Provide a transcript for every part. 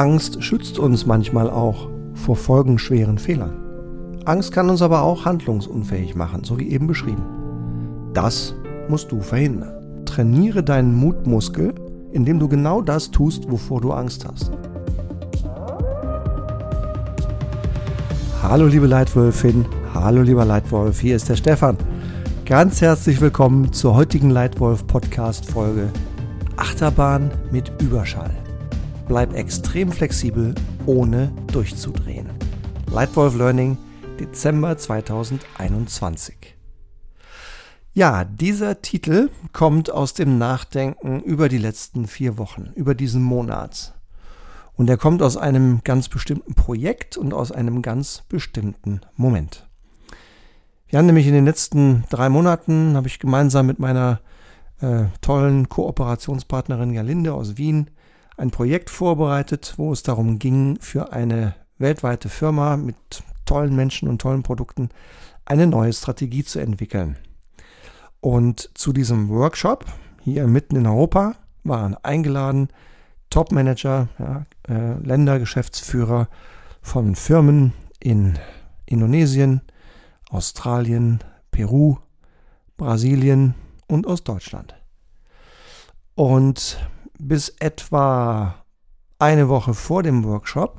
Angst schützt uns manchmal auch vor folgenschweren Fehlern. Angst kann uns aber auch handlungsunfähig machen, so wie eben beschrieben. Das musst du verhindern. Trainiere deinen Mutmuskel, indem du genau das tust, wovor du Angst hast. Hallo liebe Leitwölfin, hallo lieber Leitwolf, hier ist der Stefan. Ganz herzlich willkommen zur heutigen Leitwolf Podcast Folge Achterbahn mit Überschall. Bleib extrem flexibel, ohne durchzudrehen. Lightwolf Learning, Dezember 2021. Ja, dieser Titel kommt aus dem Nachdenken über die letzten vier Wochen, über diesen Monat. Und er kommt aus einem ganz bestimmten Projekt und aus einem ganz bestimmten Moment. Wir haben nämlich in den letzten drei Monaten, habe ich gemeinsam mit meiner äh, tollen Kooperationspartnerin Galinde aus Wien ein Projekt vorbereitet, wo es darum ging, für eine weltweite Firma mit tollen Menschen und tollen Produkten eine neue Strategie zu entwickeln. Und zu diesem Workshop hier mitten in Europa waren eingeladen Top-Manager, ja, äh, Ländergeschäftsführer von Firmen in Indonesien, Australien, Peru, Brasilien und aus Deutschland. Und bis etwa eine Woche vor dem Workshop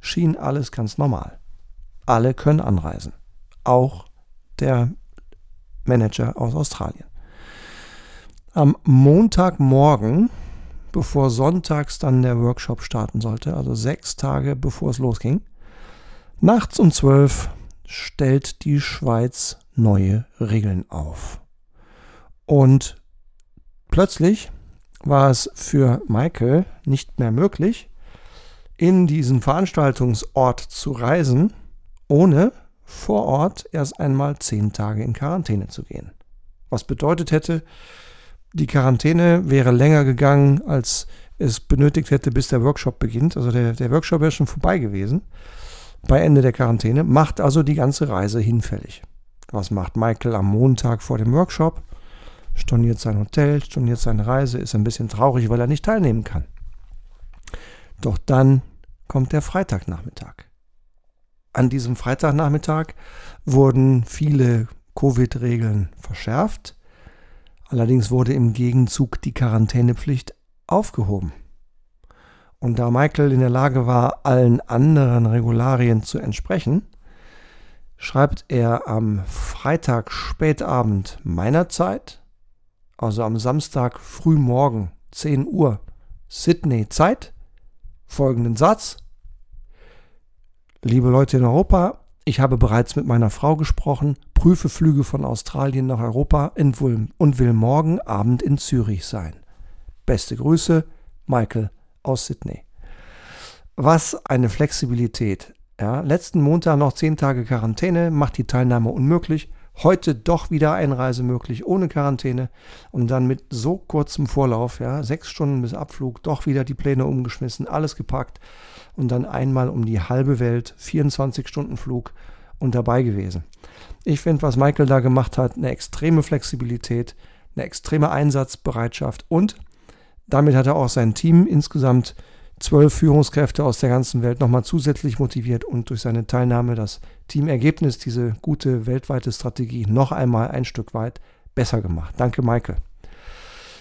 schien alles ganz normal. Alle können anreisen. Auch der Manager aus Australien. Am Montagmorgen, bevor sonntags dann der Workshop starten sollte, also sechs Tage bevor es losging, nachts um zwölf stellt die Schweiz neue Regeln auf. Und plötzlich war es für Michael nicht mehr möglich, in diesen Veranstaltungsort zu reisen, ohne vor Ort erst einmal zehn Tage in Quarantäne zu gehen. Was bedeutet hätte, die Quarantäne wäre länger gegangen, als es benötigt hätte, bis der Workshop beginnt. Also der, der Workshop wäre schon vorbei gewesen bei Ende der Quarantäne, macht also die ganze Reise hinfällig. Was macht Michael am Montag vor dem Workshop? Storniert sein Hotel, storniert seine Reise, ist ein bisschen traurig, weil er nicht teilnehmen kann. Doch dann kommt der Freitagnachmittag. An diesem Freitagnachmittag wurden viele Covid-Regeln verschärft. Allerdings wurde im Gegenzug die Quarantänepflicht aufgehoben. Und da Michael in der Lage war, allen anderen Regularien zu entsprechen, schreibt er am Freitag spätabend meiner Zeit also am Samstag frühmorgen 10 Uhr Sydney Zeit, folgenden Satz. Liebe Leute in Europa, ich habe bereits mit meiner Frau gesprochen, prüfe Flüge von Australien nach Europa und will morgen Abend in Zürich sein. Beste Grüße, Michael aus Sydney. Was eine Flexibilität. Ja, letzten Montag noch 10 Tage Quarantäne, macht die Teilnahme unmöglich. Heute doch wieder Einreise möglich ohne Quarantäne und dann mit so kurzem Vorlauf, ja, sechs Stunden bis Abflug, doch wieder die Pläne umgeschmissen, alles gepackt und dann einmal um die halbe Welt, 24 Stunden Flug und dabei gewesen. Ich finde, was Michael da gemacht hat, eine extreme Flexibilität, eine extreme Einsatzbereitschaft und damit hat er auch sein Team insgesamt zwölf Führungskräfte aus der ganzen Welt nochmal zusätzlich motiviert und durch seine Teilnahme das Teamergebnis, diese gute weltweite Strategie noch einmal ein Stück weit besser gemacht. Danke, Michael.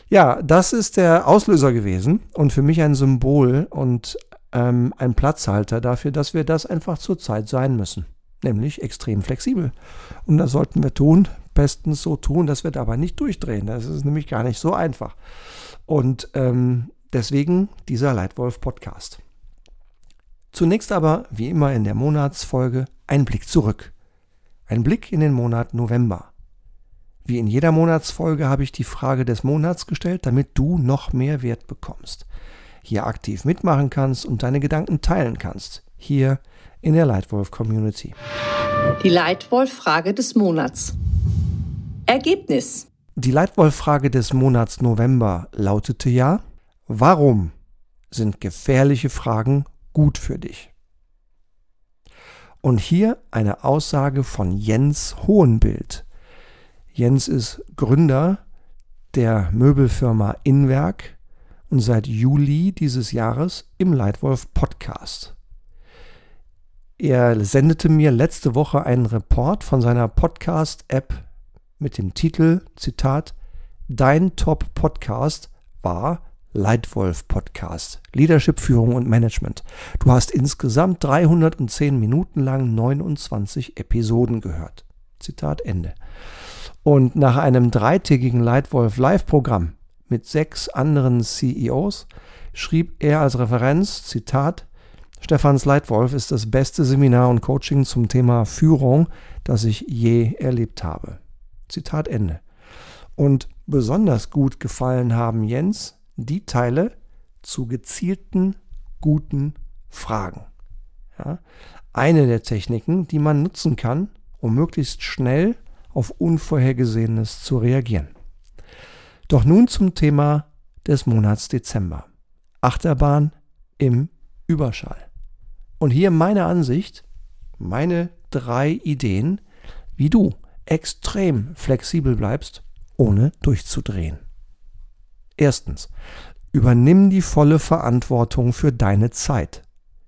Ja, das ist der Auslöser gewesen und für mich ein Symbol und ähm, ein Platzhalter dafür, dass wir das einfach zurzeit sein müssen. Nämlich extrem flexibel. Und das sollten wir tun, bestens so tun, dass wir dabei nicht durchdrehen. Das ist nämlich gar nicht so einfach. Und ähm, Deswegen dieser Leitwolf-Podcast. Zunächst aber, wie immer in der Monatsfolge, ein Blick zurück. Ein Blick in den Monat November. Wie in jeder Monatsfolge habe ich die Frage des Monats gestellt, damit du noch mehr Wert bekommst. Hier aktiv mitmachen kannst und deine Gedanken teilen kannst. Hier in der Leitwolf Community. Die Leitwolf-Frage des Monats. Ergebnis. Die Leitwolf-Frage des Monats November lautete ja, Warum sind gefährliche Fragen gut für dich? Und hier eine Aussage von Jens Hohenbild. Jens ist Gründer der Möbelfirma Inwerk und seit Juli dieses Jahres im Leitwolf Podcast. Er sendete mir letzte Woche einen Report von seiner Podcast-App mit dem Titel, Zitat, Dein Top-Podcast war Leitwolf Podcast, Leadership, Führung und Management. Du hast insgesamt 310 Minuten lang 29 Episoden gehört. Zitat Ende. Und nach einem dreitägigen Leitwolf Live-Programm mit sechs anderen CEOs schrieb er als Referenz, Zitat, Stefans Leitwolf ist das beste Seminar und Coaching zum Thema Führung, das ich je erlebt habe. Zitat Ende. Und besonders gut gefallen haben Jens die Teile zu gezielten, guten Fragen. Ja, eine der Techniken, die man nutzen kann, um möglichst schnell auf Unvorhergesehenes zu reagieren. Doch nun zum Thema des Monats Dezember. Achterbahn im Überschall. Und hier meine Ansicht, meine drei Ideen, wie du extrem flexibel bleibst, ohne durchzudrehen. Erstens, übernimm die volle Verantwortung für deine Zeit.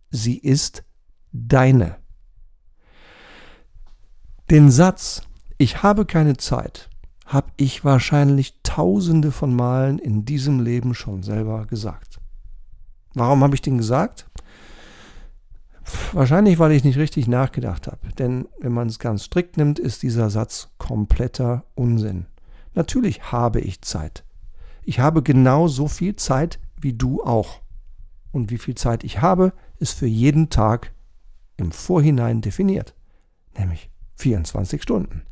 Sie ist deine. Den Satz, ich habe keine Zeit, habe ich wahrscheinlich tausende von Malen in diesem Leben schon selber gesagt. Warum habe ich den gesagt? Wahrscheinlich, weil ich nicht richtig nachgedacht habe. Denn wenn man es ganz strikt nimmt, ist dieser Satz kompletter Unsinn. Natürlich habe ich Zeit. Ich habe genau so viel Zeit wie du auch. Und wie viel Zeit ich habe, ist für jeden Tag im Vorhinein definiert. Nämlich 24 Stunden.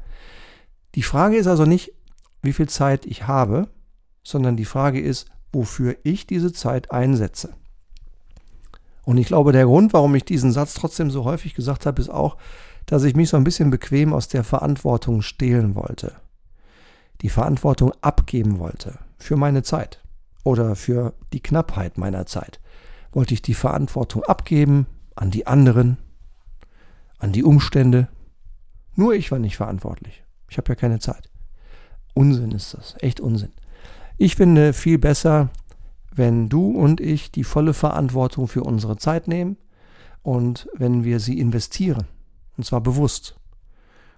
Die Frage ist also nicht, wie viel Zeit ich habe, sondern die Frage ist, wofür ich diese Zeit einsetze. Und ich glaube, der Grund, warum ich diesen Satz trotzdem so häufig gesagt habe, ist auch, dass ich mich so ein bisschen bequem aus der Verantwortung stehlen wollte. Die Verantwortung abgeben wollte für meine Zeit oder für die Knappheit meiner Zeit. Wollte ich die Verantwortung abgeben an die anderen, an die Umstände. Nur ich war nicht verantwortlich. Ich habe ja keine Zeit. Unsinn ist das, echt Unsinn. Ich finde viel besser, wenn du und ich die volle Verantwortung für unsere Zeit nehmen und wenn wir sie investieren. Und zwar bewusst.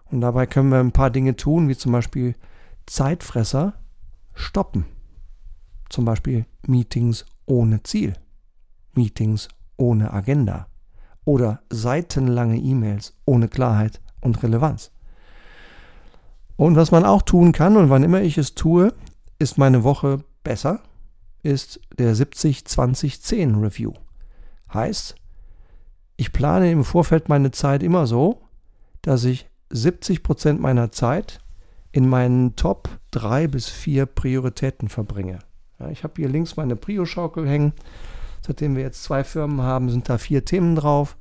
Und dabei können wir ein paar Dinge tun, wie zum Beispiel Zeitfresser stoppen. Zum Beispiel Meetings ohne Ziel, Meetings ohne Agenda oder seitenlange E-Mails ohne Klarheit und Relevanz. Und was man auch tun kann, und wann immer ich es tue, ist meine Woche besser ist der 70-20-10 Review. Heißt, ich plane im Vorfeld meine Zeit immer so, dass ich 70% meiner Zeit in meinen Top 3 bis 4 Prioritäten verbringe. Ja, ich habe hier links meine Prio-Schaukel hängen. Seitdem wir jetzt zwei Firmen haben, sind da vier Themen drauf.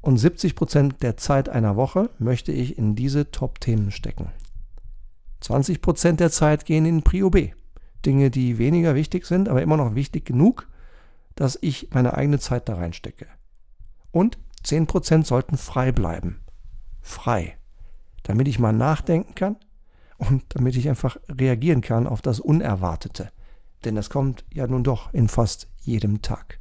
Und 70% der Zeit einer Woche möchte ich in diese Top-Themen stecken. 20% der Zeit gehen in Prio B. Dinge, die weniger wichtig sind, aber immer noch wichtig genug, dass ich meine eigene Zeit da reinstecke. Und 10% sollten frei bleiben. Frei. Damit ich mal nachdenken kann und damit ich einfach reagieren kann auf das Unerwartete. Denn das kommt ja nun doch in fast jedem Tag.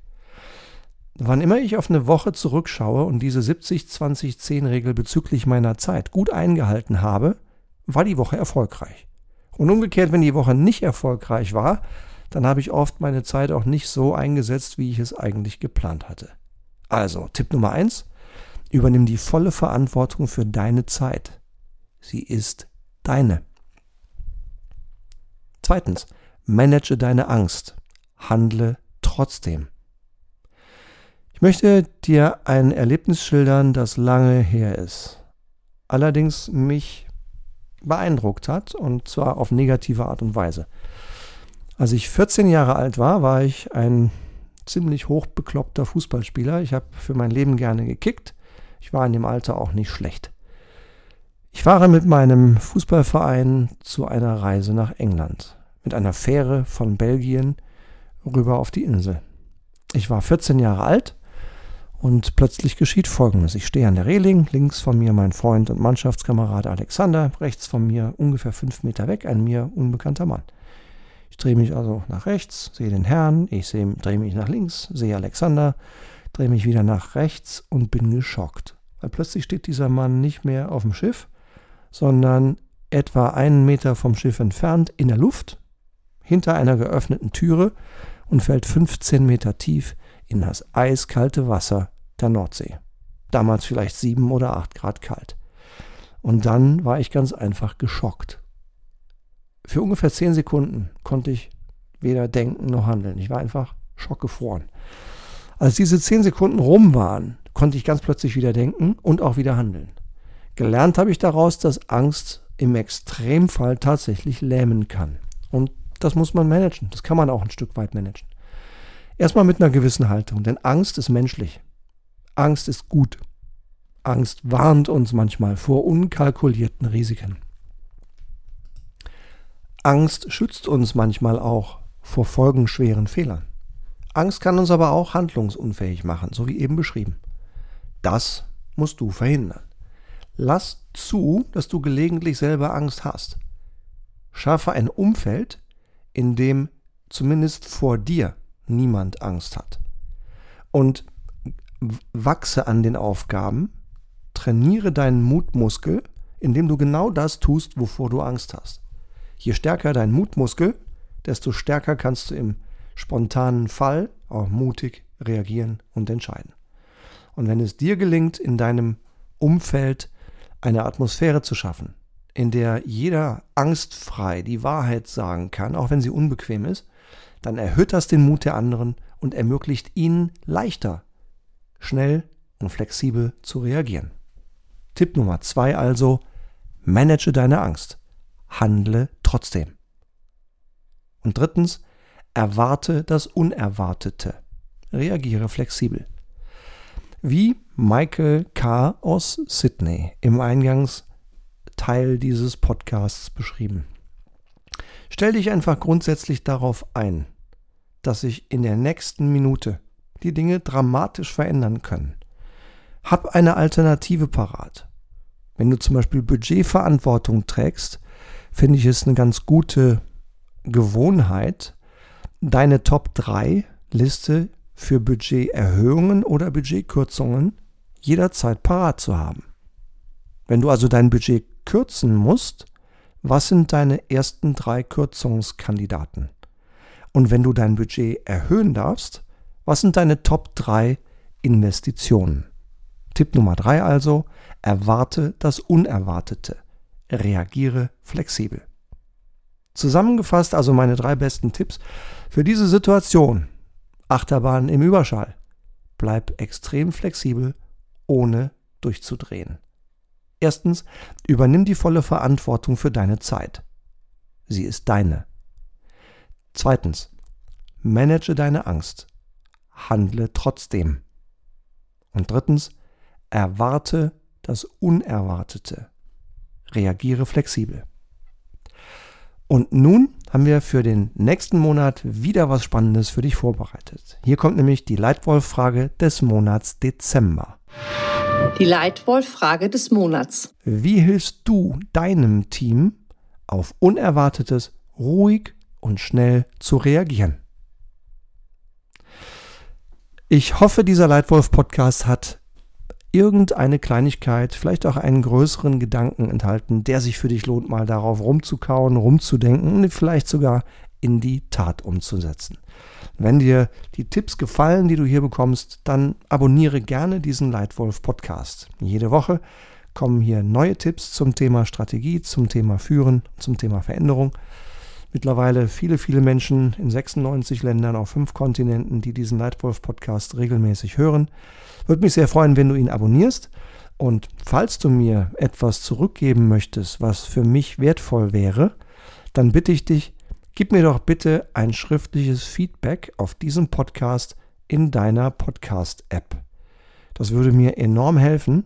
Wann immer ich auf eine Woche zurückschaue und diese 70-20-10-Regel bezüglich meiner Zeit gut eingehalten habe, war die Woche erfolgreich. Und umgekehrt, wenn die Woche nicht erfolgreich war, dann habe ich oft meine Zeit auch nicht so eingesetzt, wie ich es eigentlich geplant hatte. Also, Tipp Nummer eins: Übernimm die volle Verantwortung für deine Zeit. Sie ist deine. Zweitens, manage deine Angst. Handle trotzdem. Ich möchte dir ein Erlebnis schildern, das lange her ist. Allerdings mich beeindruckt hat und zwar auf negative Art und Weise. Als ich 14 Jahre alt war, war ich ein ziemlich hochbekloppter Fußballspieler. Ich habe für mein Leben gerne gekickt. Ich war in dem Alter auch nicht schlecht. Ich fahre mit meinem Fußballverein zu einer Reise nach England. Mit einer Fähre von Belgien rüber auf die Insel. Ich war 14 Jahre alt und plötzlich geschieht Folgendes. Ich stehe an der Reling, links von mir mein Freund und Mannschaftskamerad Alexander, rechts von mir ungefähr fünf Meter weg ein mir unbekannter Mann. Ich drehe mich also nach rechts, sehe den Herrn, ich drehe mich nach links, sehe Alexander, drehe mich wieder nach rechts und bin geschockt. Weil plötzlich steht dieser Mann nicht mehr auf dem Schiff, sondern etwa einen Meter vom Schiff entfernt in der Luft, hinter einer geöffneten Türe und fällt 15 Meter tief in das eiskalte Wasser der Nordsee. Damals vielleicht sieben oder acht Grad kalt. Und dann war ich ganz einfach geschockt. Für ungefähr zehn Sekunden konnte ich weder denken noch handeln. Ich war einfach schockgefroren. Als diese zehn Sekunden rum waren, konnte ich ganz plötzlich wieder denken und auch wieder handeln. Gelernt habe ich daraus, dass Angst im Extremfall tatsächlich lähmen kann. Und das muss man managen. Das kann man auch ein Stück weit managen. Erstmal mit einer gewissen Haltung, denn Angst ist menschlich. Angst ist gut. Angst warnt uns manchmal vor unkalkulierten Risiken. Angst schützt uns manchmal auch vor folgenschweren Fehlern. Angst kann uns aber auch handlungsunfähig machen, so wie eben beschrieben. Das musst du verhindern. Lass zu, dass du gelegentlich selber Angst hast. Schaffe ein Umfeld, in dem zumindest vor dir niemand Angst hat. Und wachse an den Aufgaben, trainiere deinen Mutmuskel, indem du genau das tust, wovor du Angst hast. Je stärker dein Mutmuskel, desto stärker kannst du im spontanen Fall auch mutig reagieren und entscheiden. Und wenn es dir gelingt, in deinem Umfeld eine Atmosphäre zu schaffen, in der jeder angstfrei die Wahrheit sagen kann, auch wenn sie unbequem ist, dann erhöht das den Mut der anderen und ermöglicht ihnen leichter, schnell und flexibel zu reagieren. Tipp Nummer zwei also, manage deine Angst, handle trotzdem. Und drittens, erwarte das Unerwartete, reagiere flexibel. Wie Michael K. aus Sydney im Eingangsteil dieses Podcasts beschrieben. Stell dich einfach grundsätzlich darauf ein, dass sich in der nächsten Minute die Dinge dramatisch verändern können. Hab eine Alternative parat. Wenn du zum Beispiel Budgetverantwortung trägst, finde ich es eine ganz gute Gewohnheit, deine Top 3 Liste für Budgeterhöhungen oder Budgetkürzungen jederzeit parat zu haben. Wenn du also dein Budget kürzen musst, was sind deine ersten drei Kürzungskandidaten? Und wenn du dein Budget erhöhen darfst, was sind deine Top 3 Investitionen? Tipp Nummer 3 also, erwarte das Unerwartete. Reagiere flexibel. Zusammengefasst also meine drei besten Tipps für diese Situation. Achterbahn im Überschall. Bleib extrem flexibel, ohne durchzudrehen. Erstens, übernimm die volle Verantwortung für deine Zeit. Sie ist deine. Zweitens, manage deine Angst. Handle trotzdem. Und drittens, erwarte das Unerwartete. Reagiere flexibel. Und nun haben wir für den nächsten Monat wieder was Spannendes für dich vorbereitet. Hier kommt nämlich die Leitwolf-Frage des Monats Dezember. Die Leitwolf-Frage des Monats. Wie hilfst du deinem Team auf Unerwartetes ruhig und schnell zu reagieren. Ich hoffe, dieser Leitwolf-Podcast hat irgendeine Kleinigkeit, vielleicht auch einen größeren Gedanken enthalten, der sich für dich lohnt, mal darauf rumzukauen, rumzudenken und vielleicht sogar in die Tat umzusetzen. Wenn dir die Tipps gefallen, die du hier bekommst, dann abonniere gerne diesen Leitwolf Podcast. Jede Woche kommen hier neue Tipps zum Thema Strategie, zum Thema Führen, zum Thema Veränderung mittlerweile viele, viele Menschen in 96 Ländern auf fünf Kontinenten, die diesen Nightwolf-Podcast regelmäßig hören. Würde mich sehr freuen, wenn du ihn abonnierst. Und falls du mir etwas zurückgeben möchtest, was für mich wertvoll wäre, dann bitte ich dich, gib mir doch bitte ein schriftliches Feedback auf diesen Podcast in deiner Podcast-App. Das würde mir enorm helfen.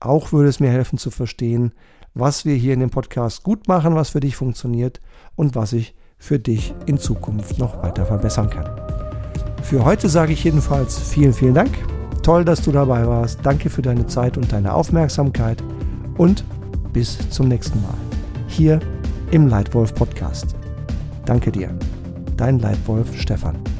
Auch würde es mir helfen zu verstehen, was wir hier in dem Podcast gut machen, was für dich funktioniert und was ich für dich in Zukunft noch weiter verbessern kann. Für heute sage ich jedenfalls vielen, vielen Dank. Toll, dass du dabei warst. Danke für deine Zeit und deine Aufmerksamkeit und bis zum nächsten Mal hier im Leitwolf Podcast. Danke dir. Dein Leitwolf Stefan.